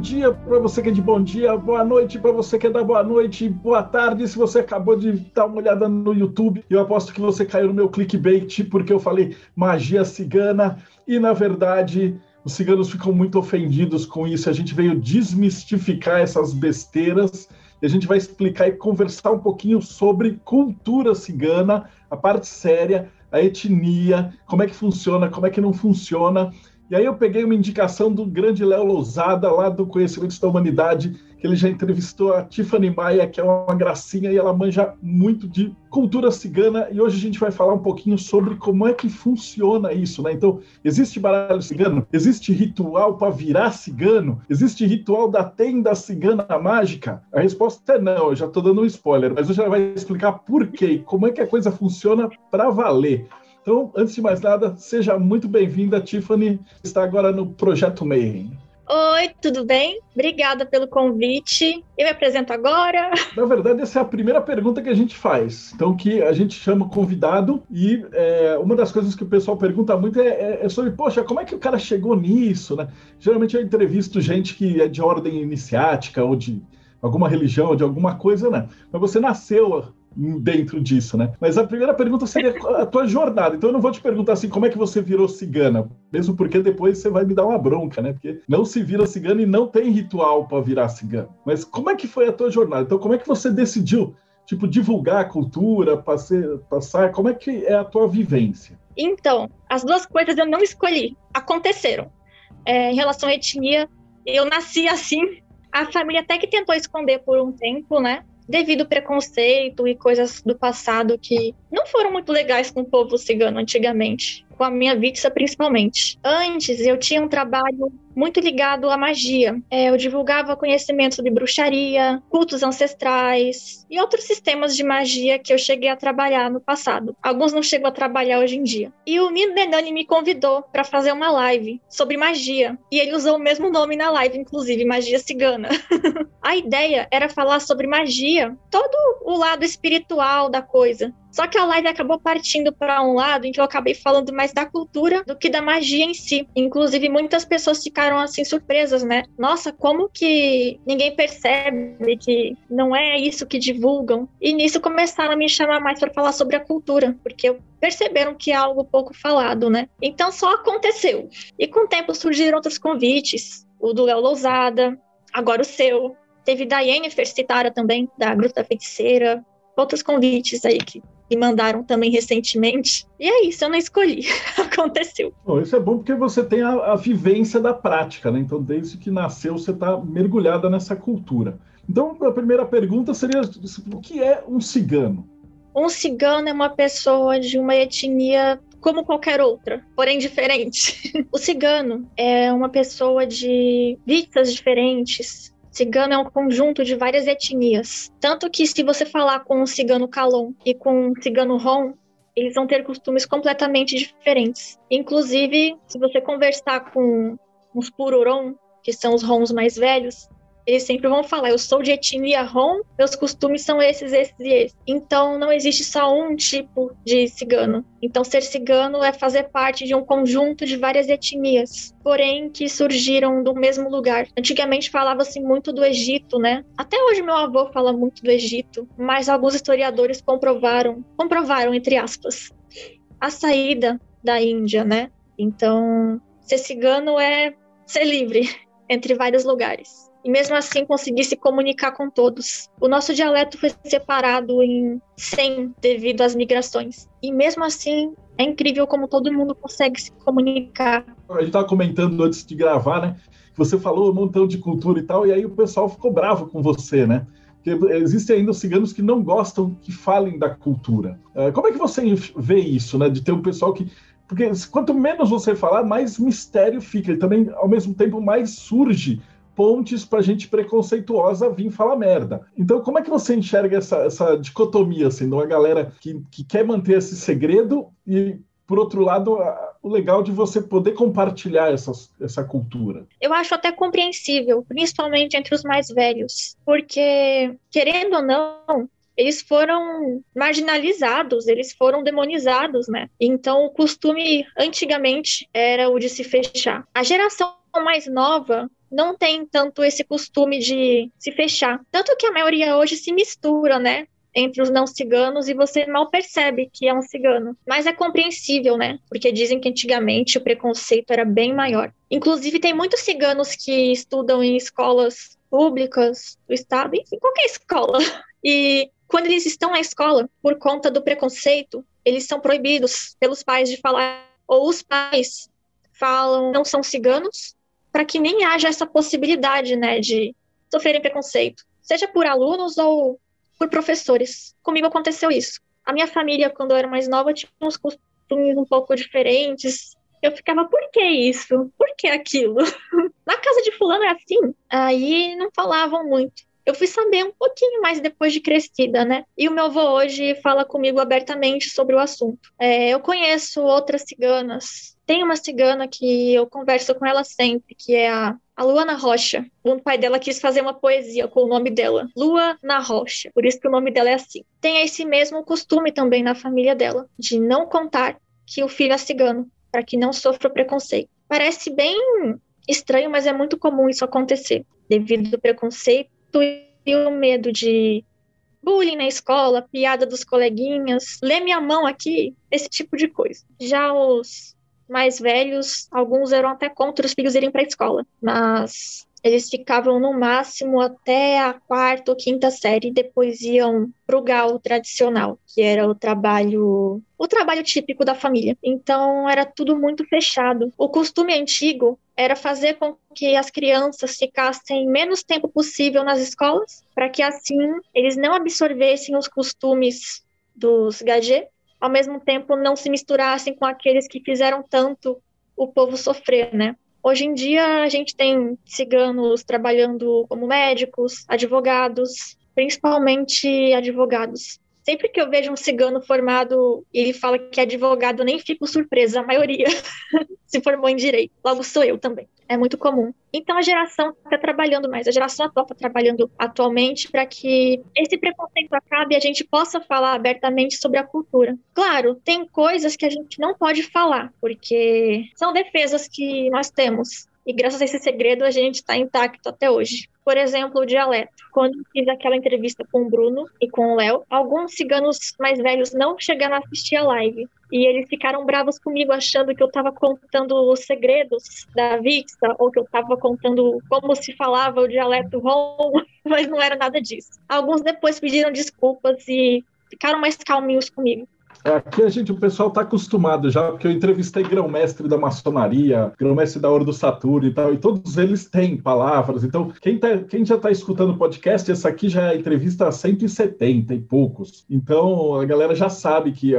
dia para você que é de bom dia, boa noite para você que é da boa noite, boa tarde se você acabou de dar uma olhada no YouTube. Eu aposto que você caiu no meu clickbait porque eu falei magia cigana e na verdade os ciganos ficam muito ofendidos com isso. A gente veio desmistificar essas besteiras e a gente vai explicar e conversar um pouquinho sobre cultura cigana, a parte séria, a etnia, como é que funciona, como é que não funciona. E aí eu peguei uma indicação do grande Léo Lousada, lá do Conhecimentos da Humanidade, que ele já entrevistou a Tiffany Maia, que é uma gracinha e ela manja muito de cultura cigana. E hoje a gente vai falar um pouquinho sobre como é que funciona isso, né? Então, existe baralho cigano? Existe ritual para virar cigano? Existe ritual da tenda cigana mágica? A resposta é não, eu já estou dando um spoiler, mas hoje ela vai explicar por quê, como é que a coisa funciona para valer. Então, antes de mais nada, seja muito bem-vinda, Tiffany, está agora no Projeto Mayhem. Oi, tudo bem? Obrigada pelo convite. Eu me apresento agora. Na verdade, essa é a primeira pergunta que a gente faz. Então, que a gente chama convidado e é, uma das coisas que o pessoal pergunta muito é, é, é, sobre, poxa, como é que o cara chegou nisso, né? Geralmente eu entrevisto gente que é de ordem iniciática ou de alguma religião, ou de alguma coisa, né? Mas você nasceu dentro disso, né? Mas a primeira pergunta seria a tua jornada. Então eu não vou te perguntar assim como é que você virou cigana, mesmo porque depois você vai me dar uma bronca, né? Porque não se vira cigana e não tem ritual para virar cigana. Mas como é que foi a tua jornada? Então como é que você decidiu, tipo, divulgar a cultura, passar? Como é que é a tua vivência? Então, as duas coisas eu não escolhi, aconteceram. É, em relação à etnia, eu nasci assim. A família até que tentou esconder por um tempo, né? Devido ao preconceito e coisas do passado que não foram muito legais com o povo cigano antigamente com a minha Vitsa principalmente. Antes, eu tinha um trabalho muito ligado à magia. É, eu divulgava conhecimento sobre bruxaria, cultos ancestrais e outros sistemas de magia que eu cheguei a trabalhar no passado. Alguns não chego a trabalhar hoje em dia. E o Nino Benani me convidou para fazer uma live sobre magia. E ele usou o mesmo nome na live, inclusive, magia cigana. a ideia era falar sobre magia, todo o lado espiritual da coisa. Só que a live acabou partindo para um lado em que eu acabei falando mais da cultura do que da magia em si. Inclusive, muitas pessoas ficaram assim surpresas, né? Nossa, como que ninguém percebe que não é isso que divulgam? E nisso começaram a me chamar mais para falar sobre a cultura, porque perceberam que é algo pouco falado, né? Então só aconteceu. E com o tempo surgiram outros convites, o do Léo Lousada, agora o seu. Teve da Yennefer Citara também, da Gruta Feiticeira, outros convites aí que me mandaram também recentemente. E é isso, eu não escolhi. Aconteceu. Bom, isso é bom porque você tem a, a vivência da prática, né? Então, desde que nasceu, você está mergulhada nessa cultura. Então, a primeira pergunta seria: o que é um cigano? Um cigano é uma pessoa de uma etnia como qualquer outra, porém diferente. o cigano é uma pessoa de vistas diferentes, Cigano é um conjunto de várias etnias. Tanto que, se você falar com um cigano Calon e com um cigano Rom, eles vão ter costumes completamente diferentes. Inclusive, se você conversar com uns Pururon, que são os Roms mais velhos, eles sempre vão falar, eu sou de etnia Rom, meus costumes são esses, esses e esses. Então não existe só um tipo de cigano. Então ser cigano é fazer parte de um conjunto de várias etnias, porém que surgiram do mesmo lugar. Antigamente falava-se muito do Egito, né? Até hoje meu avô fala muito do Egito, mas alguns historiadores comprovaram, comprovaram entre aspas, a saída da Índia, né? Então, ser cigano é ser livre entre vários lugares e mesmo assim conseguir se comunicar com todos. O nosso dialeto foi separado em 100 devido às migrações. E mesmo assim, é incrível como todo mundo consegue se comunicar. A gente estava comentando antes de gravar, né? Que você falou um montão de cultura e tal, e aí o pessoal ficou bravo com você, né? Porque existem ainda os ciganos que não gostam que falem da cultura. É, como é que você vê isso, né? De ter um pessoal que porque quanto menos você falar, mais mistério fica, e também, ao mesmo tempo, mais surge pontes para gente preconceituosa vir falar merda. Então, como é que você enxerga essa, essa dicotomia, assim, de uma galera que, que quer manter esse segredo e, por outro lado, o legal de você poder compartilhar essa, essa cultura? Eu acho até compreensível, principalmente entre os mais velhos, porque, querendo ou não, eles foram marginalizados, eles foram demonizados, né? Então, o costume antigamente era o de se fechar. A geração mais nova não tem tanto esse costume de se fechar. Tanto que a maioria hoje se mistura, né? Entre os não ciganos e você mal percebe que é um cigano. Mas é compreensível, né? Porque dizem que antigamente o preconceito era bem maior. Inclusive, tem muitos ciganos que estudam em escolas públicas do estado, enfim, qualquer escola. E quando eles estão na escola, por conta do preconceito, eles são proibidos pelos pais de falar, ou os pais falam não são ciganos, para que nem haja essa possibilidade, né, de sofrerem preconceito, seja por alunos ou por professores. Comigo aconteceu isso. A minha família, quando eu era mais nova, tinha uns costumes um pouco diferentes. Eu ficava, por que isso? Por que aquilo? Na casa de fulano é assim? Aí não falavam muito eu fui saber um pouquinho mais depois de crescida, né? E o meu avô hoje fala comigo abertamente sobre o assunto. É, eu conheço outras ciganas. Tem uma cigana que eu converso com ela sempre, que é a, a Lua na Rocha. O pai dela quis fazer uma poesia com o nome dela, Lua na Rocha. Por isso que o nome dela é assim. Tem esse mesmo costume também na família dela, de não contar que o filho é cigano, para que não sofra preconceito. Parece bem estranho, mas é muito comum isso acontecer, devido ao preconceito e o medo de bullying na escola, piada dos coleguinhas, lê minha mão aqui, esse tipo de coisa. Já os mais velhos, alguns eram até contra os filhos irem para a escola, mas eles ficavam no máximo até a quarta ou quinta série, depois iam pro gal tradicional, que era o trabalho, o trabalho típico da família. Então era tudo muito fechado. O costume antigo era fazer com que as crianças ficassem menos tempo possível nas escolas, para que assim eles não absorvessem os costumes dos gadget, ao mesmo tempo não se misturassem com aqueles que fizeram tanto o povo sofrer, né? Hoje em dia, a gente tem ciganos trabalhando como médicos, advogados, principalmente advogados. Sempre que eu vejo um cigano formado e ele fala que é advogado, eu nem fico surpresa, a maioria se formou em direito. Logo sou eu também. É muito comum. Então a geração está trabalhando mais, a geração atual está trabalhando atualmente para que esse preconceito acabe e a gente possa falar abertamente sobre a cultura. Claro, tem coisas que a gente não pode falar, porque são defesas que nós temos. E graças a esse segredo a gente está intacto até hoje. Por exemplo, o dialeto. Quando fiz aquela entrevista com o Bruno e com o Léo, alguns ciganos mais velhos não chegaram a assistir a live. E eles ficaram bravos comigo, achando que eu estava contando os segredos da Vista, ou que eu estava contando como se falava o dialeto rom, mas não era nada disso. Alguns depois pediram desculpas e ficaram mais calminhos comigo. Aqui a gente, o pessoal está acostumado já, porque eu entrevistei grão-mestre da maçonaria, grão-mestre da Hora do Saturno e tal, e todos eles têm palavras. Então, quem, tá, quem já está escutando o podcast, essa aqui já é a entrevista a 170 e poucos. Então, a galera já sabe que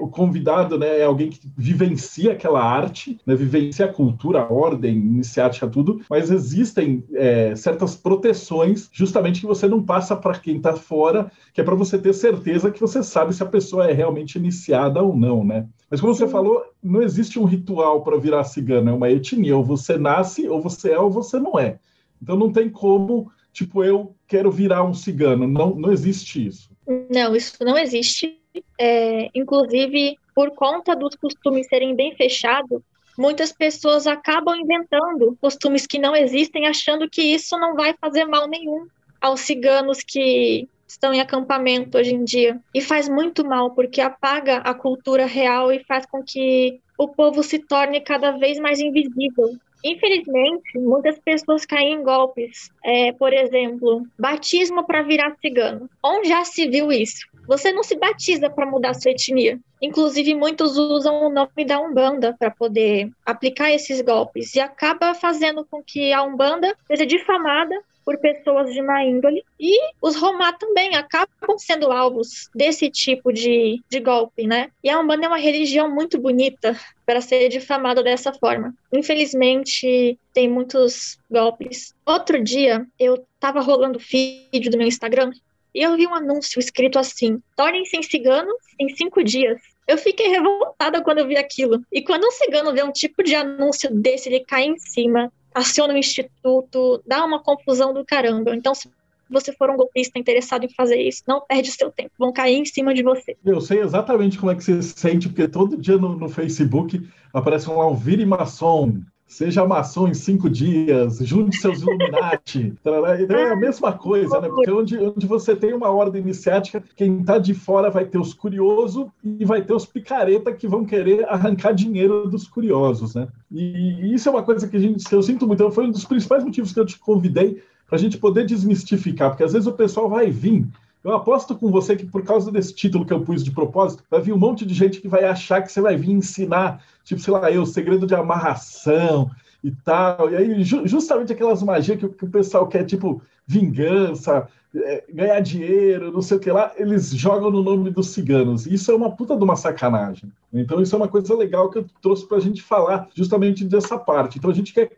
o convidado né, é alguém que vivencia aquela arte, né, vivencia a cultura, a ordem iniciática, tudo, mas existem é, certas proteções justamente que você não passa para quem está fora, que é para você ter certeza que você sabe se a pessoa é realmente iniciada ou não, né? Mas como você falou, não existe um ritual para virar cigano, é uma etnia, ou você nasce, ou você é, ou você não é. Então não tem como, tipo, eu quero virar um cigano, não, não existe isso. Não, isso não existe é, inclusive, por conta dos costumes serem bem fechados, muitas pessoas acabam inventando costumes que não existem, achando que isso não vai fazer mal nenhum aos ciganos que estão em acampamento hoje em dia. E faz muito mal, porque apaga a cultura real e faz com que o povo se torne cada vez mais invisível. Infelizmente, muitas pessoas caem em golpes. É, por exemplo, batismo para virar cigano. Onde já se viu isso? Você não se batiza para mudar sua etnia. Inclusive, muitos usam o nome da Umbanda para poder aplicar esses golpes e acaba fazendo com que a Umbanda seja difamada por pessoas de má índole e os Romá também acabam sendo alvos desse tipo de, de golpe, né? E a Umbanda é uma religião muito bonita para ser difamada dessa forma. Infelizmente, tem muitos golpes. Outro dia, eu estava rolando vídeo do meu Instagram e eu vi um anúncio escrito assim: tornem-se ciganos em cinco dias. Eu fiquei revoltada quando eu vi aquilo. E quando um cigano vê um tipo de anúncio desse, ele cai em cima, aciona o instituto, dá uma confusão do caramba. Então, se você for um golpista interessado em fazer isso, não perde seu tempo, vão cair em cima de você. Eu sei exatamente como é que você se sente, porque todo dia no, no Facebook aparece um lá maçom, Seja maçom em cinco dias, junte seus Illuminati. então é a mesma coisa, né? Porque onde, onde você tem uma ordem iniciática, quem está de fora vai ter os curiosos e vai ter os picareta que vão querer arrancar dinheiro dos curiosos, né? E, e isso é uma coisa que, a gente, que eu sinto muito. Então, foi um dos principais motivos que eu te convidei para a gente poder desmistificar, porque às vezes o pessoal vai vir eu aposto com você que por causa desse título que eu pus de propósito, vai vir um monte de gente que vai achar que você vai vir ensinar, tipo, sei lá, eu, o segredo de amarração e tal. E aí, ju justamente aquelas magias que, que, o pessoal quer, tipo, vingança, é, ganhar dinheiro, não sei o que lá, eles jogam no nome dos ciganos. Isso é uma puta de uma sacanagem. Então, isso é uma coisa legal que eu trouxe para a gente falar justamente dessa parte. Então, a gente quer,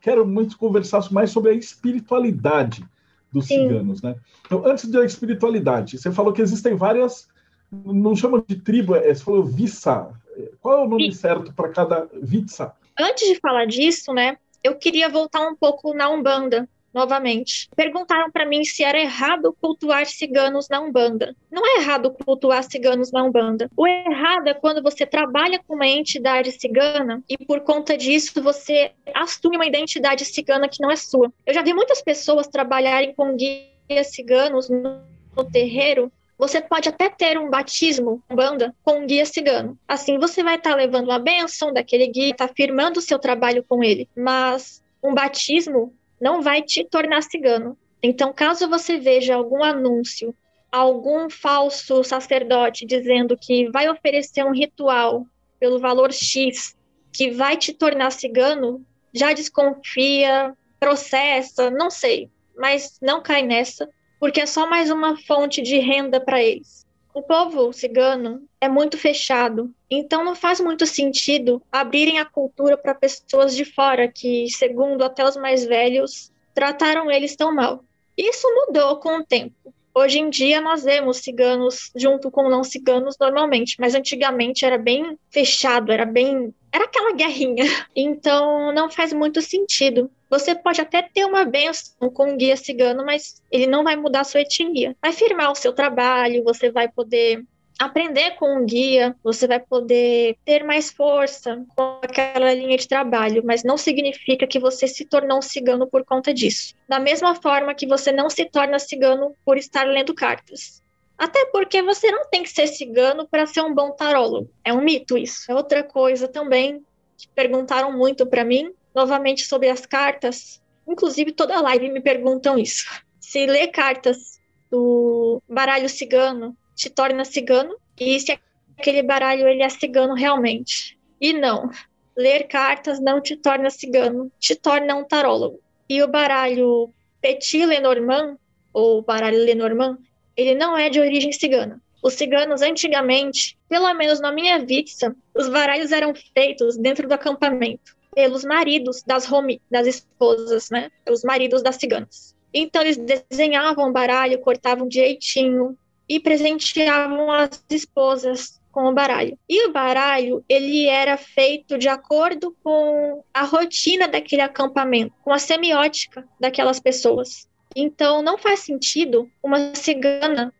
quero muito conversar mais sobre a espiritualidade dos Sim. ciganos, né? Então, antes da espiritualidade, você falou que existem várias, não chama de tribo, é, você falou vissa. Qual é o nome certo para cada vitsa? Antes de falar disso, né, eu queria voltar um pouco na Umbanda, novamente. Perguntaram para mim se era errado cultuar ciganos na Umbanda. Não é errado cultuar ciganos na Umbanda. O errado é quando você trabalha com uma entidade cigana e por conta disso você assume uma identidade cigana que não é sua. Eu já vi muitas pessoas trabalharem com guias ciganos no, terreiro você pode até ter um batismo, banda, com um guia cigano. Assim, você vai estar tá levando a bênção daquele guia, está firmando o seu trabalho com ele. Mas um batismo não vai te tornar cigano. Então, caso você veja algum anúncio, algum falso sacerdote dizendo que vai oferecer um ritual pelo valor X que vai te tornar cigano, já desconfia, processa, não sei, mas não cai nessa, porque é só mais uma fonte de renda para eles. O povo cigano é muito fechado, então não faz muito sentido abrirem a cultura para pessoas de fora que, segundo até os mais velhos, trataram eles tão mal. Isso mudou com o tempo. Hoje em dia nós vemos ciganos junto com não ciganos normalmente, mas antigamente era bem fechado, era bem era aquela guerrinha. Então não faz muito sentido. Você pode até ter uma benção com um guia cigano, mas ele não vai mudar a sua etnia. Vai firmar o seu trabalho, você vai poder aprender com um guia, você vai poder ter mais força com aquela linha de trabalho, mas não significa que você se tornou um cigano por conta disso. Da mesma forma que você não se torna cigano por estar lendo cartas. Até porque você não tem que ser cigano para ser um bom tarólogo. É um mito isso. É outra coisa também que perguntaram muito para mim, novamente sobre as cartas. Inclusive toda live me perguntam isso. Se ler cartas do baralho cigano te torna cigano e se aquele baralho ele é cigano realmente. E não, ler cartas não te torna cigano, te torna um tarólogo. E o baralho Petit Lenormand, ou baralho Lenormand, ele não é de origem cigana. Os ciganos, antigamente, pelo menos na minha vista, os baralhos eram feitos dentro do acampamento pelos maridos das das esposas, né? Os maridos das ciganas. Então eles desenhavam o baralho, cortavam direitinho e presenteavam as esposas com o baralho. E o baralho, ele era feito de acordo com a rotina daquele acampamento, com a semiótica daquelas pessoas. Então, não faz sentido uma cigana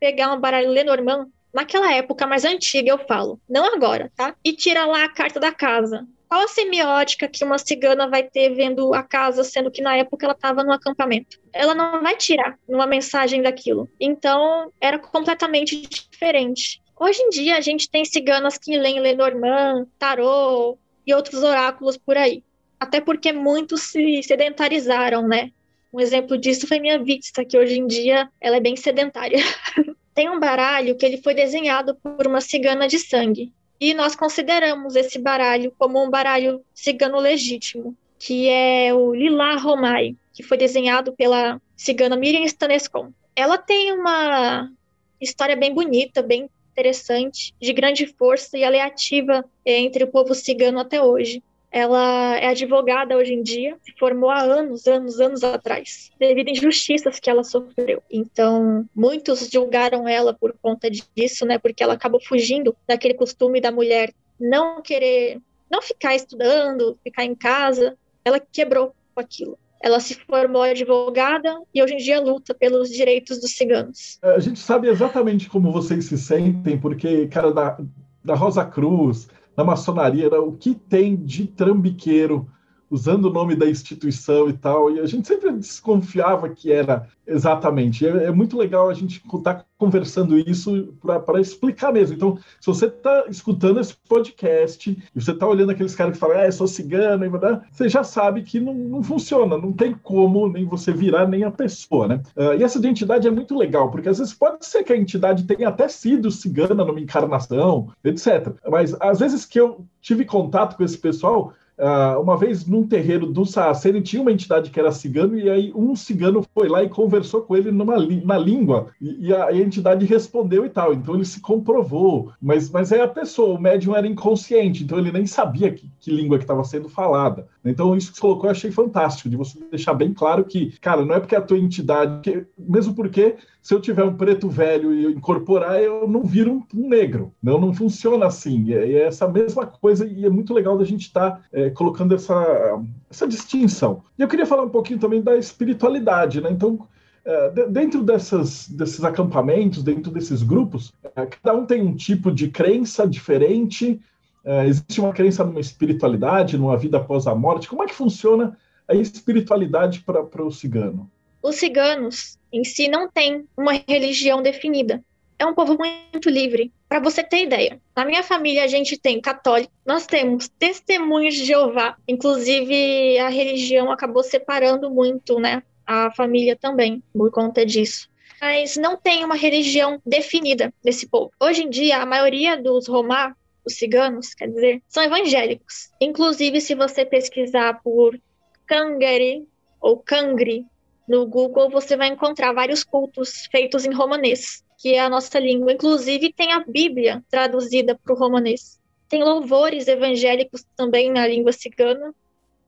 pegar um baralho Lenormand naquela época mais antiga, eu falo, não agora, tá? E tirar lá a carta da casa. Qual a semiótica que uma cigana vai ter vendo a casa, sendo que na época ela estava no acampamento? Ela não vai tirar uma mensagem daquilo. Então, era completamente diferente. Hoje em dia, a gente tem ciganas que leem Lenormand, Tarot e outros oráculos por aí. Até porque muitos se sedentarizaram, né? Um exemplo disso foi minha vista, que hoje em dia ela é bem sedentária. Tem um baralho que ele foi desenhado por uma cigana de sangue. E nós consideramos esse baralho como um baralho cigano legítimo, que é o Lila Romai. que foi desenhado pela cigana Miriam Stanescon. Ela tem uma história bem bonita, bem interessante, de grande força, e ela é ativa entre o povo cigano até hoje. Ela é advogada hoje em dia, se formou há anos, anos, anos atrás, devido a injustiças que ela sofreu. Então, muitos julgaram ela por conta disso, né? Porque ela acabou fugindo daquele costume da mulher não querer, não ficar estudando, ficar em casa. Ela quebrou com aquilo. Ela se formou advogada e hoje em dia luta pelos direitos dos ciganos. A gente sabe exatamente como vocês se sentem, porque, cara, da, da Rosa Cruz, na maçonaria, o que tem de trambiqueiro usando o nome da instituição e tal, e a gente sempre desconfiava que era exatamente. É, é muito legal a gente estar tá conversando isso para explicar mesmo. Então, se você está escutando esse podcast e você está olhando aqueles caras que falam, ah, eu sou cigano, você já sabe que não, não funciona, não tem como nem você virar nem a pessoa, né? Uh, e essa identidade é muito legal, porque às vezes pode ser que a entidade tenha até sido cigana numa encarnação, etc. Mas às vezes que eu tive contato com esse pessoal, Uh, uma vez num terreiro do Saraceni tinha uma entidade que era cigano e aí um cigano foi lá e conversou com ele numa na língua e, e a, a, entidade respondeu e tal. Então ele se comprovou, mas, mas é a pessoa, o médium era inconsciente, então ele nem sabia que, que língua que estava sendo falada. Então isso que você colocou eu achei fantástico, de você deixar bem claro que, cara, não é porque a tua entidade, que, mesmo porque se eu tiver um preto velho e incorporar, eu não viro um, um negro. Não, não funciona assim. É, é, essa mesma coisa e é muito legal da gente estar tá, é, colocando essa, essa distinção. E eu queria falar um pouquinho também da espiritualidade, né? Então, é, dentro dessas, desses acampamentos, dentro desses grupos, é, cada um tem um tipo de crença diferente. É, existe uma crença numa espiritualidade, numa vida após a morte. Como é que funciona a espiritualidade para o cigano? Os ciganos em si não têm uma religião definida. É um povo muito livre. Para você ter ideia, na minha família a gente tem católico, nós temos testemunhos de Jeová. Inclusive a religião acabou separando muito, né? A família também por conta disso mas não tem uma religião definida desse povo. Hoje em dia, a maioria dos romá, os ciganos, quer dizer, são evangélicos. Inclusive, se você pesquisar por Kangari ou Kangri no Google você vai encontrar vários cultos feitos em romanês, que é a nossa língua. Inclusive, tem a Bíblia traduzida para o romanês. Tem louvores evangélicos também na língua cigana.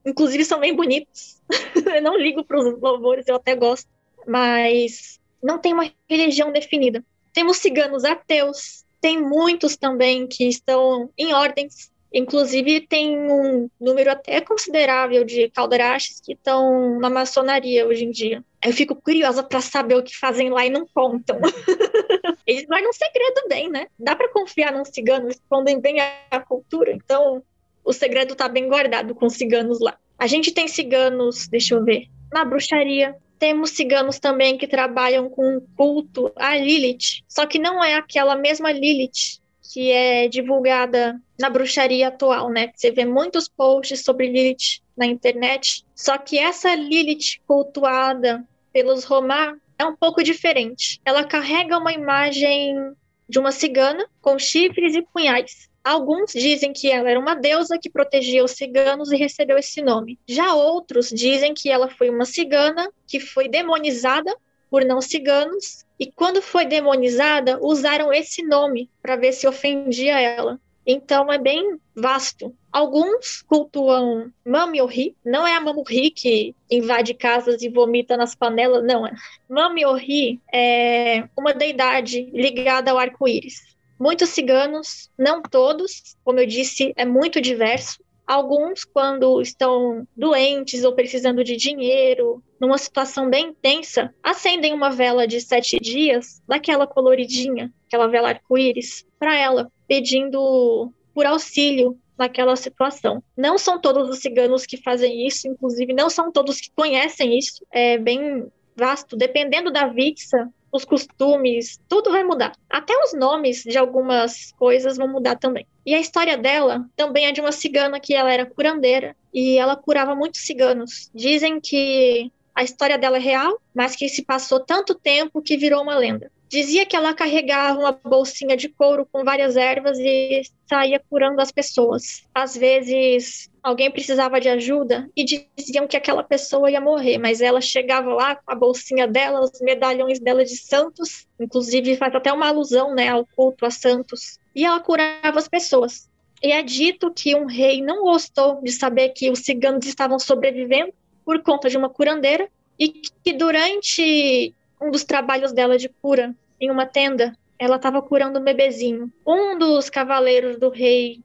Inclusive, são bem bonitos. eu não ligo para os louvores, eu até gosto. Mas não tem uma religião definida. Temos ciganos ateus, tem muitos também que estão em ordens Inclusive, tem um número até considerável de calderachas que estão na maçonaria hoje em dia. Eu fico curiosa para saber o que fazem lá e não contam. Eles guardam um segredo bem, né? Dá para confiar num cigano, respondem bem à cultura. Então, o segredo está bem guardado com ciganos lá. A gente tem ciganos, deixa eu ver, na bruxaria. Temos ciganos também que trabalham com culto a Lilith, só que não é aquela mesma Lilith que é divulgada na bruxaria atual, né? Você vê muitos posts sobre Lilith na internet, só que essa Lilith cultuada pelos Romar é um pouco diferente. Ela carrega uma imagem de uma cigana com chifres e punhais. Alguns dizem que ela era uma deusa que protegia os ciganos e recebeu esse nome. Já outros dizem que ela foi uma cigana que foi demonizada por não ciganos e quando foi demonizada, usaram esse nome para ver se ofendia ela. Então é bem vasto. Alguns cultuam Mamiori, não é a Mamuri que invade casas e vomita nas panelas, não é. Mamiori é uma deidade ligada ao arco-íris. Muitos ciganos, não todos, como eu disse, é muito diverso, Alguns, quando estão doentes ou precisando de dinheiro, numa situação bem tensa, acendem uma vela de sete dias, daquela coloridinha, aquela vela arco-íris, para ela, pedindo por auxílio naquela situação. Não são todos os ciganos que fazem isso, inclusive não são todos que conhecem isso. É bem vasto, dependendo da vixa, os costumes, tudo vai mudar. Até os nomes de algumas coisas vão mudar também. E a história dela também é de uma cigana que ela era curandeira e ela curava muitos ciganos. Dizem que a história dela é real, mas que se passou tanto tempo que virou uma lenda. Dizia que ela carregava uma bolsinha de couro com várias ervas e saía curando as pessoas. Às vezes, alguém precisava de ajuda e diziam que aquela pessoa ia morrer, mas ela chegava lá com a bolsinha dela, os medalhões dela de santos, inclusive faz até uma alusão né, ao culto a santos, e ela curava as pessoas. E é dito que um rei não gostou de saber que os ciganos estavam sobrevivendo por conta de uma curandeira e que durante um dos trabalhos dela de cura em uma tenda, ela estava curando um bebezinho. Um dos cavaleiros do rei,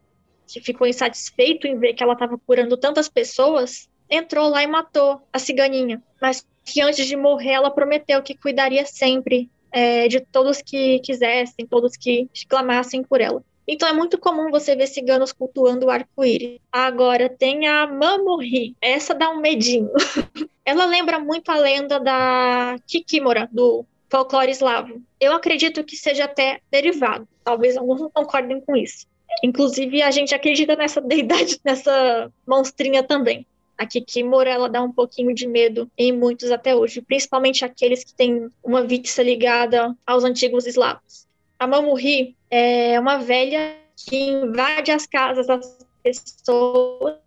que ficou insatisfeito em ver que ela estava curando tantas pessoas, entrou lá e matou a ciganinha. Mas que antes de morrer, ela prometeu que cuidaria sempre é, de todos que quisessem, todos que clamassem por ela. Então é muito comum você ver ciganos cultuando o arco-íris. Agora tem a Mamorri. Essa dá um medinho. Ela lembra muito a lenda da Kikimora, do folclore eslavo. Eu acredito que seja até derivado. Talvez alguns não concordem com isso. Inclusive, a gente acredita nessa deidade, nessa monstrinha também. A Kikimora, ela dá um pouquinho de medo em muitos até hoje, principalmente aqueles que têm uma vítice ligada aos antigos eslavos. A Mamurri é uma velha que invade as casas das pessoas,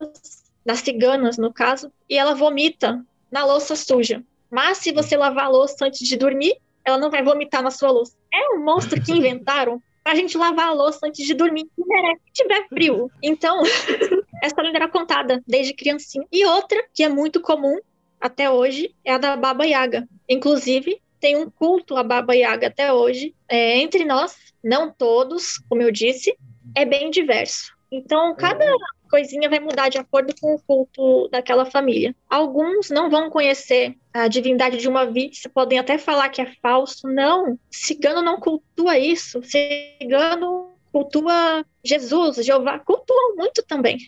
das ciganas, no caso, e ela vomita na louça suja. Mas se você lavar a louça antes de dormir, ela não vai vomitar na sua louça. É um monstro que inventaram pra gente lavar a louça antes de dormir, se tiver frio. Então, essa lenda era contada desde criancinha. E outra, que é muito comum até hoje, é a da Baba Yaga. Inclusive, tem um culto à Baba Yaga até hoje. É, entre nós, não todos, como eu disse, é bem diverso. Então, cada coisinha vai mudar de acordo com o culto daquela família. Alguns não vão conhecer a divindade de uma vítima, podem até falar que é falso. Não, cigano não cultua isso. Cigano cultua Jesus, Jeová, cultuam muito também.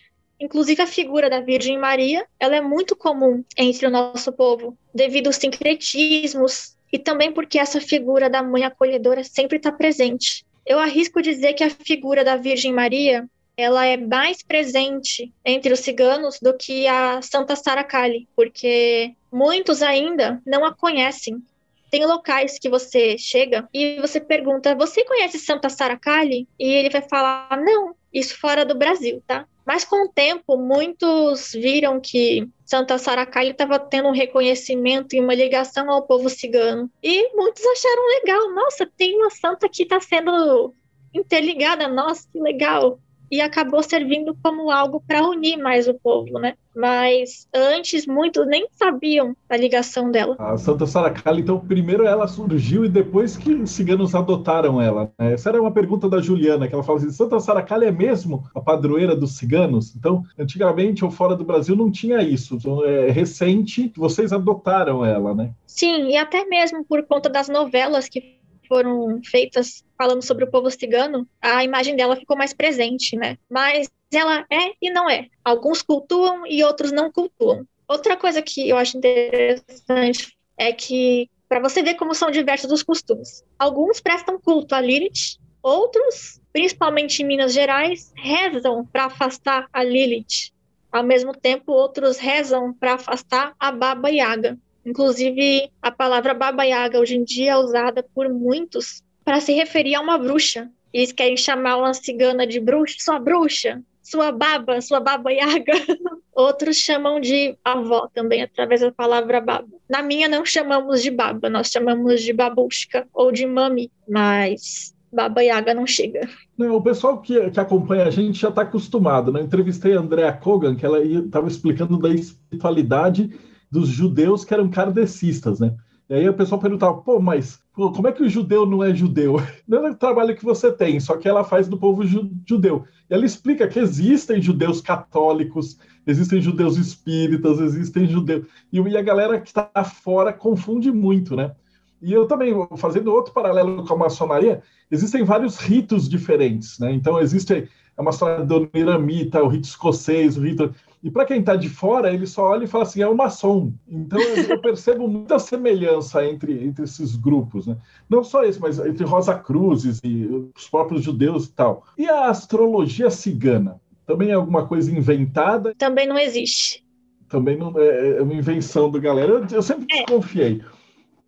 Inclusive a figura da Virgem Maria, ela é muito comum entre o nosso povo, devido aos sincretismos e também porque essa figura da mãe acolhedora sempre está presente. Eu arrisco dizer que a figura da Virgem Maria ela é mais presente entre os ciganos do que a Santa Sara Kali, porque muitos ainda não a conhecem. Tem locais que você chega e você pergunta: Você conhece Santa Sara Kali? E ele vai falar: Não, isso fora do Brasil, tá? Mas com o tempo, muitos viram que Santa Sara Kali estava tendo um reconhecimento e uma ligação ao povo cigano. E muitos acharam legal. Nossa, tem uma santa que está sendo interligada. Nossa, que legal e acabou servindo como algo para unir mais o povo, né? Mas antes muitos nem sabiam a ligação dela. A Santa Saracali, então, primeiro ela surgiu e depois que os ciganos adotaram ela. Né? Essa era uma pergunta da Juliana, que ela fala assim: Santa Saracali é mesmo a padroeira dos ciganos? Então, antigamente ou fora do Brasil não tinha isso. Então, é recente que vocês adotaram ela, né? Sim, e até mesmo por conta das novelas que foram feitas falando sobre o povo cigano, a imagem dela ficou mais presente, né? Mas ela é e não é. Alguns cultuam e outros não cultuam. Outra coisa que eu acho interessante é que, para você ver como são diversos os costumes, alguns prestam culto a Lilith, outros, principalmente em Minas Gerais, rezam para afastar a Lilith. Ao mesmo tempo, outros rezam para afastar a Baba Yaga. Inclusive, a palavra Baba Yaga hoje em dia é usada por muitos para se referir a uma bruxa. Eles querem chamar uma cigana de bruxa, sua bruxa, sua baba, sua baba yaga. Outros chamam de avó também, através da palavra baba. Na minha não chamamos de baba, nós chamamos de babushka ou de mami, mas Baba Yaga não chega. Não, o pessoal que, que acompanha a gente já está acostumado. Né? Eu entrevistei a Andrea Kogan, que ela estava explicando da espiritualidade dos judeus que eram kardecistas, né? E aí o pessoal perguntava, pô, mas pô, como é que o judeu não é judeu? Não é o trabalho que você tem, só que ela faz do povo judeu. E ela explica que existem judeus católicos, existem judeus espíritas, existem judeus. E, a galera que está fora confunde muito, né? E eu também, fazendo outro paralelo com a maçonaria, existem vários ritos diferentes, né? Então, existe a maçonaria miramita, o rito escocês, o rito... E para quem está de fora, ele só olha e fala assim, é um maçom. Então eu percebo muita semelhança entre, entre esses grupos, né? Não só esse, mas entre Rosa Cruzes e os próprios judeus e tal. E a astrologia cigana? Também é alguma coisa inventada? Também não existe. Também não é, é uma invenção do galera. Eu, eu sempre é. desconfiei.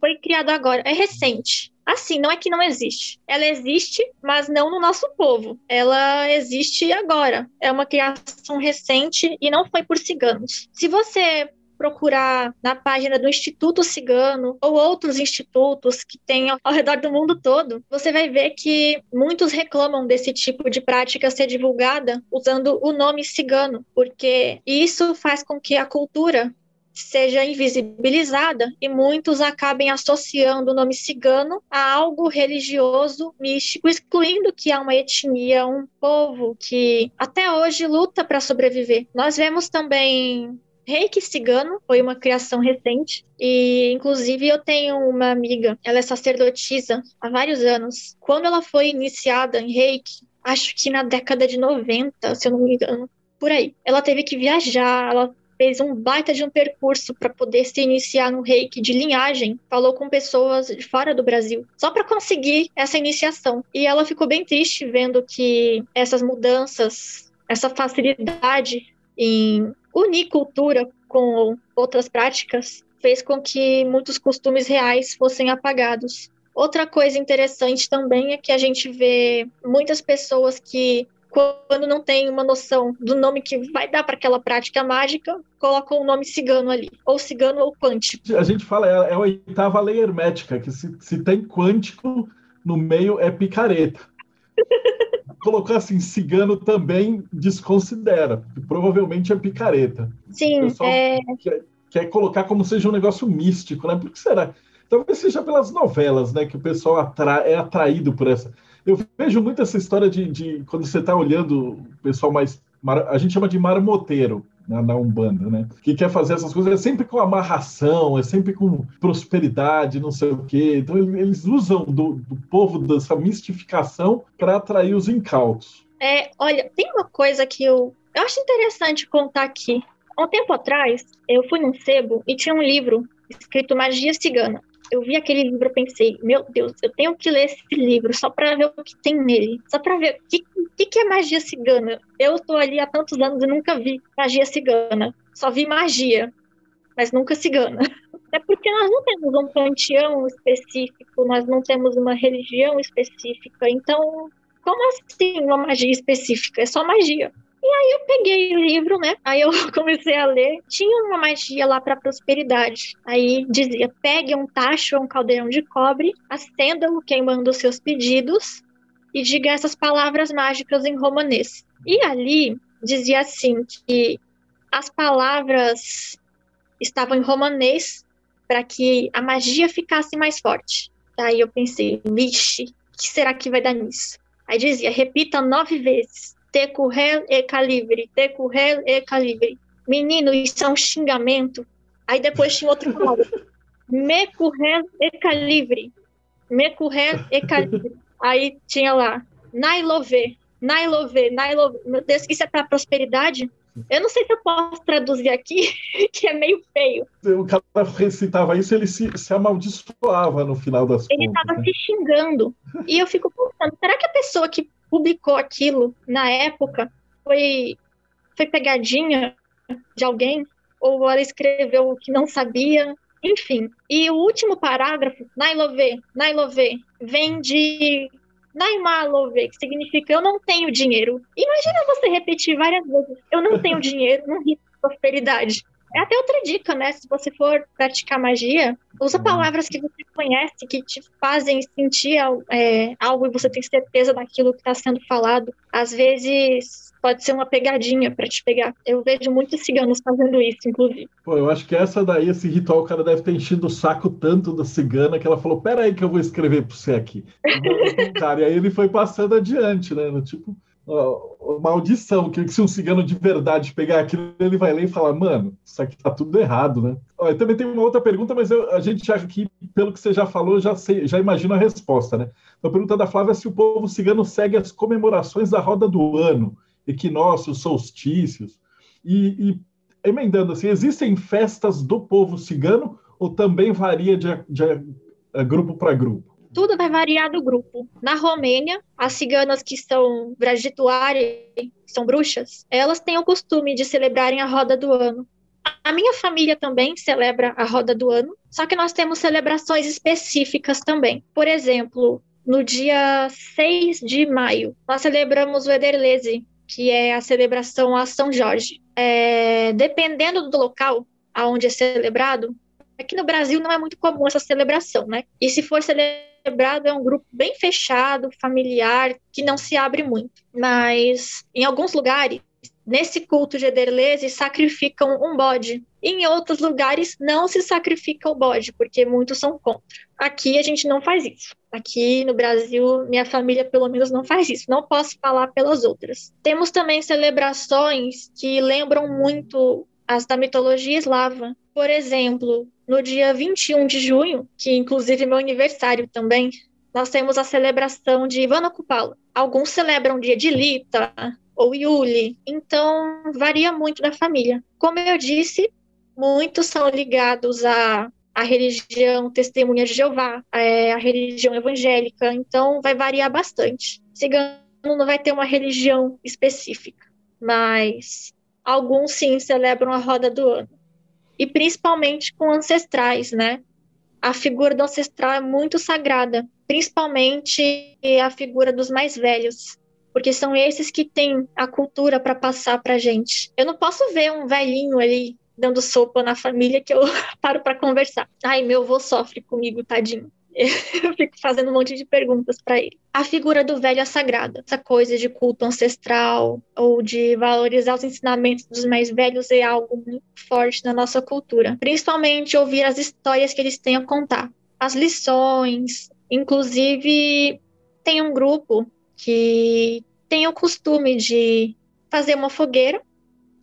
Foi criado agora, é recente. Assim, não é que não existe. Ela existe, mas não no nosso povo. Ela existe agora. É uma criação recente e não foi por ciganos. Se você procurar na página do Instituto Cigano ou outros institutos que tem ao redor do mundo todo, você vai ver que muitos reclamam desse tipo de prática ser divulgada usando o nome cigano, porque isso faz com que a cultura seja invisibilizada e muitos acabem associando o nome cigano a algo religioso, místico, excluindo que há uma etnia, um povo que até hoje luta para sobreviver. Nós vemos também Reiki cigano foi uma criação recente e inclusive eu tenho uma amiga, ela é sacerdotisa há vários anos. Quando ela foi iniciada em Reiki, acho que na década de 90, se eu não me engano, por aí. Ela teve que viajar, ela fez um baita de um percurso para poder se iniciar no reiki de linhagem, falou com pessoas de fora do Brasil, só para conseguir essa iniciação. E ela ficou bem triste vendo que essas mudanças, essa facilidade em unir cultura com outras práticas fez com que muitos costumes reais fossem apagados. Outra coisa interessante também é que a gente vê muitas pessoas que, quando não tem uma noção do nome que vai dar para aquela prática mágica, colocam o nome cigano ali, ou cigano ou quântico. A gente fala, é a oitava lei hermética, que se, se tem quântico no meio é picareta. colocar assim, cigano também desconsidera, provavelmente é picareta. Sim, é... quer, quer, colocar como seja um negócio místico, né? Por que será? Talvez seja pelas novelas, né? Que o pessoal atra... é atraído por essa. Eu vejo muito essa história de, de quando você está olhando o pessoal mais. A gente chama de marmoteiro na, na, Umbanda, né? Que quer fazer essas coisas é sempre com amarração, é sempre com prosperidade, não sei o quê. Então eles usam do, do povo dessa mistificação para atrair os incautos. É, olha, tem uma coisa que eu, eu acho interessante contar aqui. Há um tempo atrás, eu fui num sebo e tinha um livro escrito Magia Cigana eu vi aquele livro e pensei, meu Deus, eu tenho que ler esse livro só para ver o que tem nele, só para ver o que, que, que, é magia cigana. Eu estou ali há tantos anos e nunca vi magia cigana, só vi magia, mas nunca cigana. É porque nós não temos um panteão específico, nós não temos uma religião específica, então como assim uma magia específica? É só magia. E aí eu peguei o livro, né? Aí eu comecei a ler. Tinha uma magia lá para prosperidade. Aí dizia: pegue um tacho ou um caldeirão de cobre, acenda-o queimando os seus pedidos e diga essas palavras mágicas em romanês. E ali dizia assim que as palavras estavam em romanês para que a magia ficasse mais forte. Aí eu pensei, vixe, o que será que vai dar nisso? Aí dizia, repita nove vezes Tecurrel e calibre, tecurrel e calibre. Menino, isso é um xingamento. Aí depois tinha outro palavra. Mecurrel e calibre. Mecurrel e calibre. Aí tinha lá, Nailove, Nailove, Nailove. Meu Deus, isso é para prosperidade? Eu não sei se eu posso traduzir aqui, que é meio feio. O cara recitava isso, ele se, se amaldiçoava no final das ele contas. Ele estava né? se xingando. E eu fico pensando, será que a pessoa que publicou aquilo na época foi, foi pegadinha de alguém? Ou ela escreveu o que não sabia? Enfim. E o último parágrafo, Nailove, Nailove, vem de Naimalove, que significa eu não tenho dinheiro. Imagina você repetir várias vezes, eu não tenho dinheiro, não risco prosperidade. É até outra dica, né? Se você for praticar magia, usa uhum. palavras que você conhece, que te fazem sentir é, algo e você tem certeza daquilo que está sendo falado. Às vezes pode ser uma pegadinha para te pegar. Eu vejo muitos ciganos fazendo isso, inclusive. Pô, eu acho que essa daí, esse ritual, o cara deve ter enchido o saco tanto da cigana que ela falou: pera aí que eu vou escrever para você aqui. cara, e aí ele foi passando adiante, né? Tipo, uma audição, que se um cigano de verdade pegar aquilo, ele vai ler e falar, mano, isso aqui tá tudo errado, né? Olha, também tem uma outra pergunta, mas eu, a gente que, pelo que você já falou, já sei, já imagino a resposta, né? A pergunta da Flávia é se o povo cigano segue as comemorações da roda do ano, equinócios, solstícios, e, e emendando assim, existem festas do povo cigano ou também varia de, de, de grupo para grupo? Tudo vai variar do grupo. Na Romênia, as ciganas que são Vrajituari, que são bruxas, elas têm o costume de celebrarem a roda do ano. A minha família também celebra a roda do ano, só que nós temos celebrações específicas também. Por exemplo, no dia 6 de maio, nós celebramos o Ederleze, que é a celebração a São Jorge. É, dependendo do local aonde é celebrado, aqui no Brasil não é muito comum essa celebração, né? E se for celebrado é um grupo bem fechado, familiar, que não se abre muito. Mas em alguns lugares, nesse culto de Ederlese, sacrificam um bode. Em outros lugares não se sacrifica o bode, porque muitos são contra. Aqui a gente não faz isso. Aqui no Brasil, minha família pelo menos não faz isso. Não posso falar pelas outras. Temos também celebrações que lembram muito as da mitologia eslava. Por exemplo, no dia 21 de junho, que inclusive é meu aniversário também, nós temos a celebração de Ivana Kupala. Alguns celebram o dia de Lita ou Yuli, então varia muito da família. Como eu disse, muitos são ligados à, à religião Testemunha de Jeová, é, à religião evangélica, então vai variar bastante. Cigano não vai ter uma religião específica, mas alguns sim celebram a roda do ano. E principalmente com ancestrais, né? A figura do ancestral é muito sagrada, principalmente a figura dos mais velhos, porque são esses que têm a cultura para passar para gente. Eu não posso ver um velhinho ali dando sopa na família que eu paro para conversar. Ai, meu avô sofre comigo, tadinho. eu fico fazendo um monte de perguntas para ele. A figura do velho é sagrada. Essa coisa de culto ancestral ou de valorizar os ensinamentos dos mais velhos é algo muito forte na nossa cultura. Principalmente ouvir as histórias que eles têm a contar. As lições. Inclusive, tem um grupo que tem o costume de fazer uma fogueira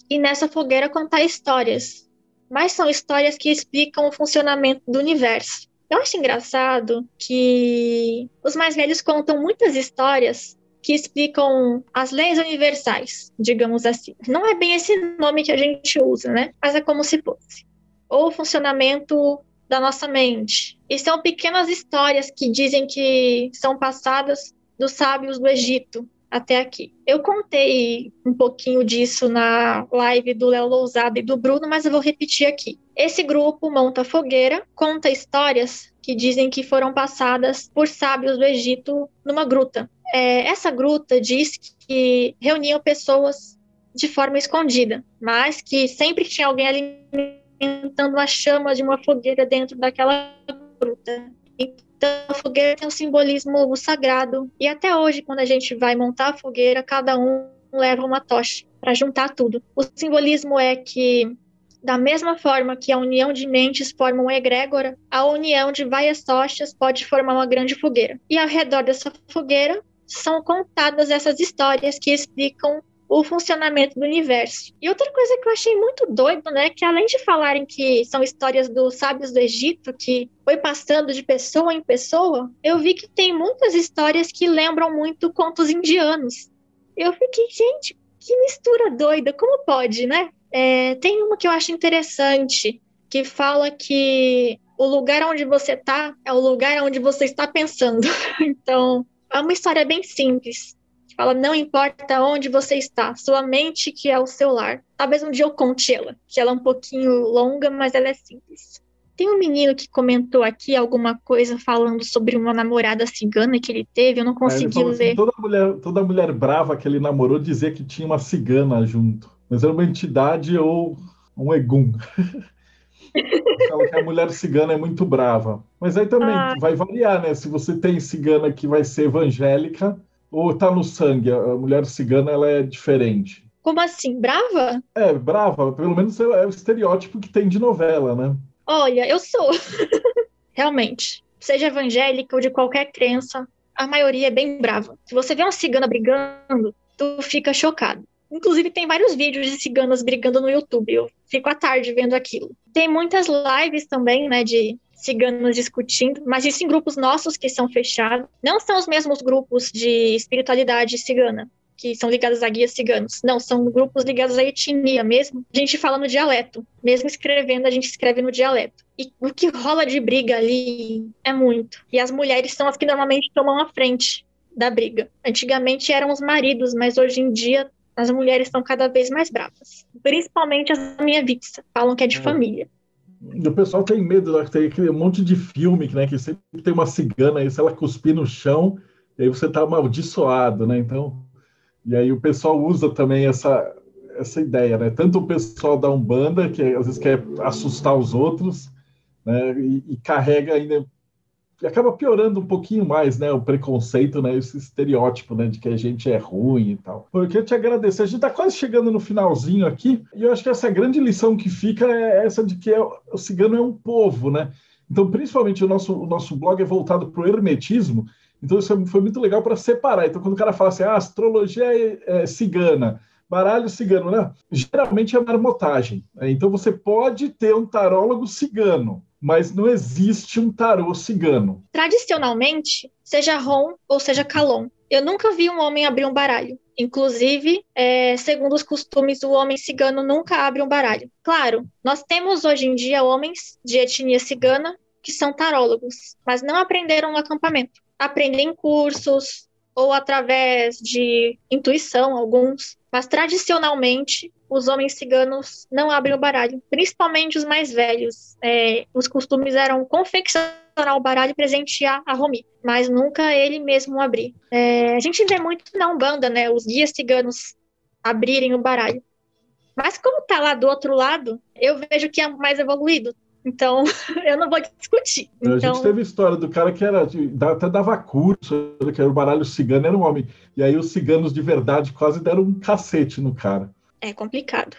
e nessa fogueira contar histórias. Mas são histórias que explicam o funcionamento do universo. Eu acho engraçado que os mais velhos contam muitas histórias que explicam as leis universais, digamos assim. Não é bem esse nome que a gente usa, né? Mas é como se fosse. Ou o funcionamento da nossa mente. E são pequenas histórias que dizem que são passadas dos sábios do Egito até aqui. Eu contei um pouquinho disso na live do Léo Lousada e do Bruno, mas eu vou repetir aqui. Esse grupo monta fogueira, conta histórias que dizem que foram passadas por sábios do Egito numa gruta. É, essa gruta diz que reuniam pessoas de forma escondida, mas que sempre tinha alguém alimentando a chama de uma fogueira dentro daquela gruta. Então, a fogueira tem um simbolismo sagrado. E até hoje, quando a gente vai montar a fogueira, cada um leva uma tocha para juntar tudo. O simbolismo é que, da mesma forma que a união de mentes forma uma egrégora, a união de várias tochas pode formar uma grande fogueira. E ao redor dessa fogueira são contadas essas histórias que explicam o funcionamento do universo. E outra coisa que eu achei muito doido, né, que além de falarem que são histórias dos sábios do Egito, que foi passando de pessoa em pessoa, eu vi que tem muitas histórias que lembram muito contos indianos. Eu fiquei, gente, que mistura doida, como pode, né? É, tem uma que eu acho interessante, que fala que o lugar onde você está é o lugar onde você está pensando. então, é uma história bem simples fala: não importa onde você está, sua mente que é o seu lar. Talvez um dia eu conte ela, que ela é um pouquinho longa, mas ela é simples. Tem um menino que comentou aqui alguma coisa falando sobre uma namorada cigana que ele teve, eu não consegui assim, ler. Assim, toda, mulher, toda mulher brava que ele namorou dizia que tinha uma cigana junto, mas era uma entidade ou um egum. Fala que a mulher cigana é muito brava. Mas aí também ah. vai variar, né? Se você tem cigana que vai ser evangélica, ou tá no sangue? A mulher cigana ela é diferente. Como assim? Brava? É, brava. Pelo menos é o estereótipo que tem de novela, né? Olha, eu sou. Realmente. Seja evangélica ou de qualquer crença, a maioria é bem brava. Se você vê uma cigana brigando, tu fica chocado. Inclusive, tem vários vídeos de ciganas brigando no YouTube. Eu fico à tarde vendo aquilo. Tem muitas lives também, né, de ciganos discutindo, mas isso em grupos nossos que são fechados. Não são os mesmos grupos de espiritualidade cigana, que são ligados a guias ciganos. Não, são grupos ligados à etnia mesmo. A gente fala no dialeto. Mesmo escrevendo, a gente escreve no dialeto. E o que rola de briga ali é muito. E as mulheres são as que normalmente tomam a frente da briga. Antigamente eram os maridos, mas hoje em dia as mulheres estão cada vez mais bravas. Principalmente as minha vista. Falam que é de é. família. O pessoal tem medo, né? tem aquele monte de filme né, que sempre tem uma cigana aí, se ela cuspir no chão, e aí você tá amaldiçoado, né? Então, e aí o pessoal usa também essa, essa ideia, né? Tanto o pessoal da Umbanda, que às vezes quer assustar os outros, né? E, e carrega ainda acaba piorando um pouquinho mais, né, o preconceito, né, esse estereótipo, né, de que a gente é ruim e tal. Eu queria te agradecer. A gente está quase chegando no finalzinho aqui, e eu acho que essa grande lição que fica é essa de que é, o cigano é um povo, né? Então, principalmente o nosso, o nosso blog é voltado para o hermetismo, então isso foi muito legal para separar. Então, quando o cara fala assim, ah, astrologia é, é cigana, baralho cigano, né? Geralmente é marmotagem. Né? Então você pode ter um tarólogo cigano, mas não existe um tarô cigano. Tradicionalmente, seja Rom ou seja Calon, eu nunca vi um homem abrir um baralho. Inclusive, é, segundo os costumes, o homem cigano nunca abre um baralho. Claro, nós temos hoje em dia homens de etnia cigana que são tarólogos, mas não aprenderam no acampamento. Aprendem em cursos ou através de intuição, alguns. Mas tradicionalmente, os homens ciganos não abrem o baralho, principalmente os mais velhos. É, os costumes eram confeccionar o baralho e presentear a Romi, mas nunca ele mesmo abrir. É, a gente vê muito na Umbanda, né, os guias ciganos abrirem o baralho. Mas como tá lá do outro lado, eu vejo que é mais evoluído. Então, eu não vou discutir. Então... A gente então teve história do cara que era até dava curso, que era o baralho cigano, era um homem. E aí os ciganos de verdade quase deram um cacete no cara é complicado.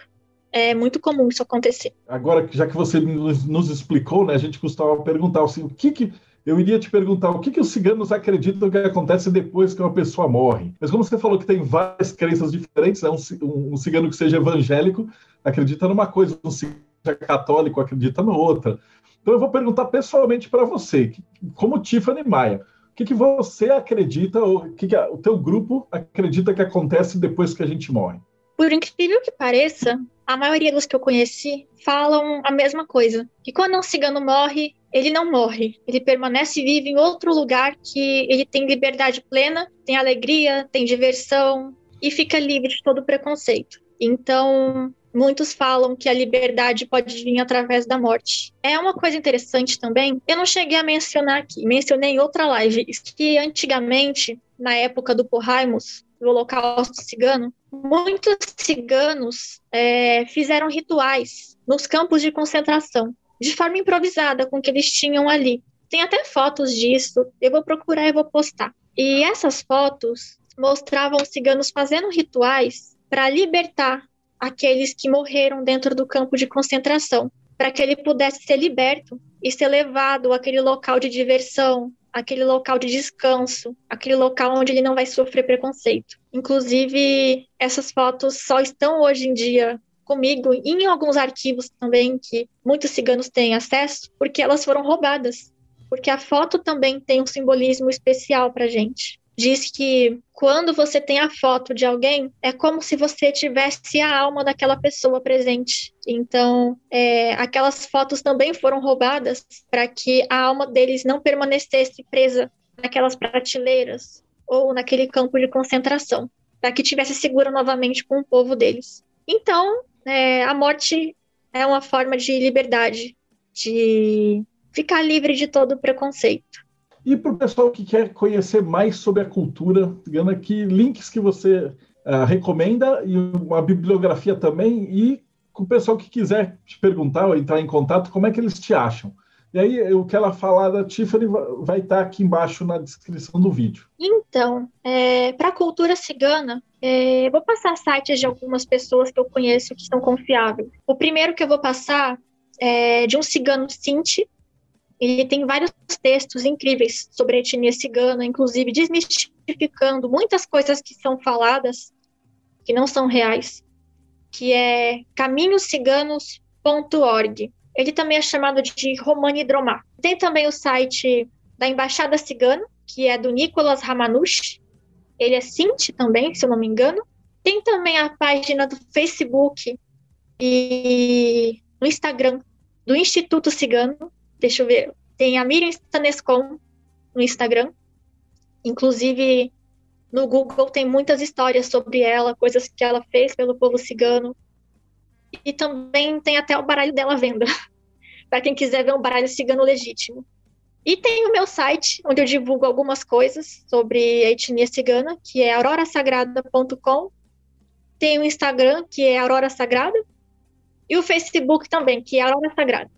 É muito comum isso acontecer. Agora, já que você nos explicou, né, a gente costumava perguntar assim, o que que eu iria te perguntar o que, que os ciganos acreditam que acontece depois que uma pessoa morre. Mas como você falou que tem várias crenças diferentes, né? um, um cigano que seja evangélico acredita numa coisa, um cigano católico acredita na outra. Então eu vou perguntar pessoalmente para você, como Tiffany Maia, o que, que você acredita, ou o que, que o teu grupo acredita que acontece depois que a gente morre? Por incrível que pareça, a maioria dos que eu conheci falam a mesma coisa. Que quando um cigano morre, ele não morre. Ele permanece vivo em outro lugar que ele tem liberdade plena, tem alegria, tem diversão e fica livre de todo preconceito. Então, muitos falam que a liberdade pode vir através da morte. É uma coisa interessante também, eu não cheguei a mencionar aqui, mencionei em outra live, que antigamente, na época do Porraimus, do Holocausto Cigano, muitos ciganos é, fizeram rituais nos campos de concentração, de forma improvisada, com o que eles tinham ali. Tem até fotos disso, eu vou procurar e vou postar. E essas fotos mostravam os ciganos fazendo rituais para libertar aqueles que morreram dentro do campo de concentração, para que ele pudesse ser liberto e ser levado àquele local de diversão, aquele local de descanso, aquele local onde ele não vai sofrer preconceito. Inclusive, essas fotos só estão hoje em dia comigo e em alguns arquivos também que muitos ciganos têm acesso, porque elas foram roubadas. Porque a foto também tem um simbolismo especial para gente diz que quando você tem a foto de alguém, é como se você tivesse a alma daquela pessoa presente. Então, é, aquelas fotos também foram roubadas para que a alma deles não permanecesse presa naquelas prateleiras ou naquele campo de concentração, para que tivesse segura novamente com o povo deles. Então, é, a morte é uma forma de liberdade, de ficar livre de todo preconceito. E para o pessoal que quer conhecer mais sobre a cultura, digamos aqui, links que você uh, recomenda e uma bibliografia também, e o pessoal que quiser te perguntar ou entrar em contato, como é que eles te acham? E aí, o que ela falar da Tiffany vai estar aqui embaixo na descrição do vídeo. Então, é, para a cultura cigana, é, vou passar sites de algumas pessoas que eu conheço que são confiáveis. O primeiro que eu vou passar é de um cigano Sinti, ele tem vários textos incríveis sobre a etnia cigana, inclusive desmistificando muitas coisas que são faladas que não são reais, que é caminhosciganos.org. Ele também é chamado de Romani Dromar. Tem também o site da Embaixada Cigana, que é do Nicolas Ramanush. Ele é Cinti também, se eu não me engano. Tem também a página do Facebook e no Instagram do Instituto Cigano, Deixa eu ver. Tem a Miriam Stanescon no Instagram. Inclusive, No Google tem muitas histórias sobre ela, coisas que ela fez pelo povo cigano. E também tem até o baralho dela à venda, para quem quiser ver um baralho cigano legítimo. E tem o meu site, onde eu divulgo algumas coisas sobre a etnia cigana, que é aurorasagrada.com. Tem o Instagram, que é Aurora Sagrada. E o Facebook também, que é Aurora Sagrada.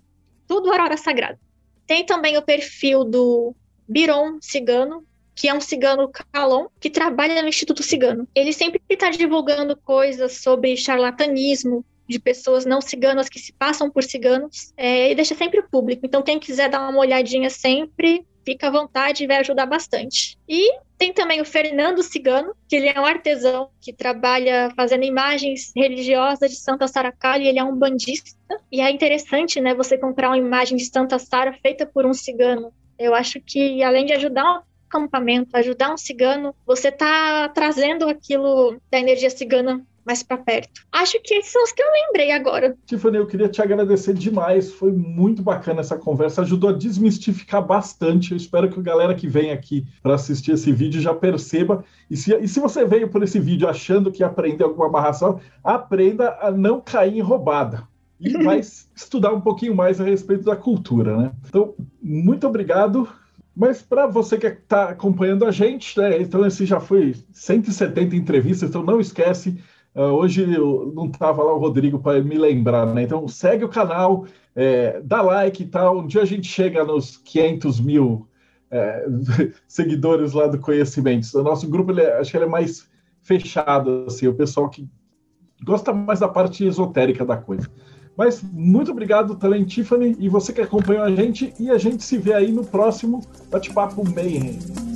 Tudo Aurora Sagrada. Tem também o perfil do Biron Cigano, que é um cigano calon que trabalha no Instituto Cigano. Ele sempre está divulgando coisas sobre charlatanismo, de pessoas não ciganas que se passam por ciganos é, e deixa sempre público. Então, quem quiser dar uma olhadinha sempre, fica à vontade e vai ajudar bastante. E tem também o Fernando Cigano, que ele é um artesão que trabalha fazendo imagens religiosas de Santa Sara Kali, ele é um bandista. E é interessante, né, você comprar uma imagem de Santa Sara feita por um cigano. Eu acho que além de ajudar um acampamento, ajudar um cigano, você está trazendo aquilo da energia cigana mais para perto. Acho que esses são os que eu lembrei agora. Tiffany, eu queria te agradecer demais. Foi muito bacana essa conversa, ajudou a desmistificar bastante. Eu espero que a galera que vem aqui para assistir esse vídeo já perceba. E se, e se você veio por esse vídeo achando que aprendeu alguma amarração, aprenda a não cair em roubada. E vai estudar um pouquinho mais a respeito da cultura, né? Então, muito obrigado. Mas para você que está acompanhando a gente, né, então esse já foi 170 entrevistas, então não esquece, hoje eu não estava lá o Rodrigo para me lembrar, né? Então segue o canal, é, dá like e tal. Um dia a gente chega nos 500 mil é, seguidores lá do Conhecimento. O nosso grupo, ele é, acho que ele é mais fechado, assim, o pessoal que gosta mais da parte esotérica da coisa. Mas muito obrigado também, Tiffany, e você que acompanhou a gente, e a gente se vê aí no próximo Bate-Papo Mayhem.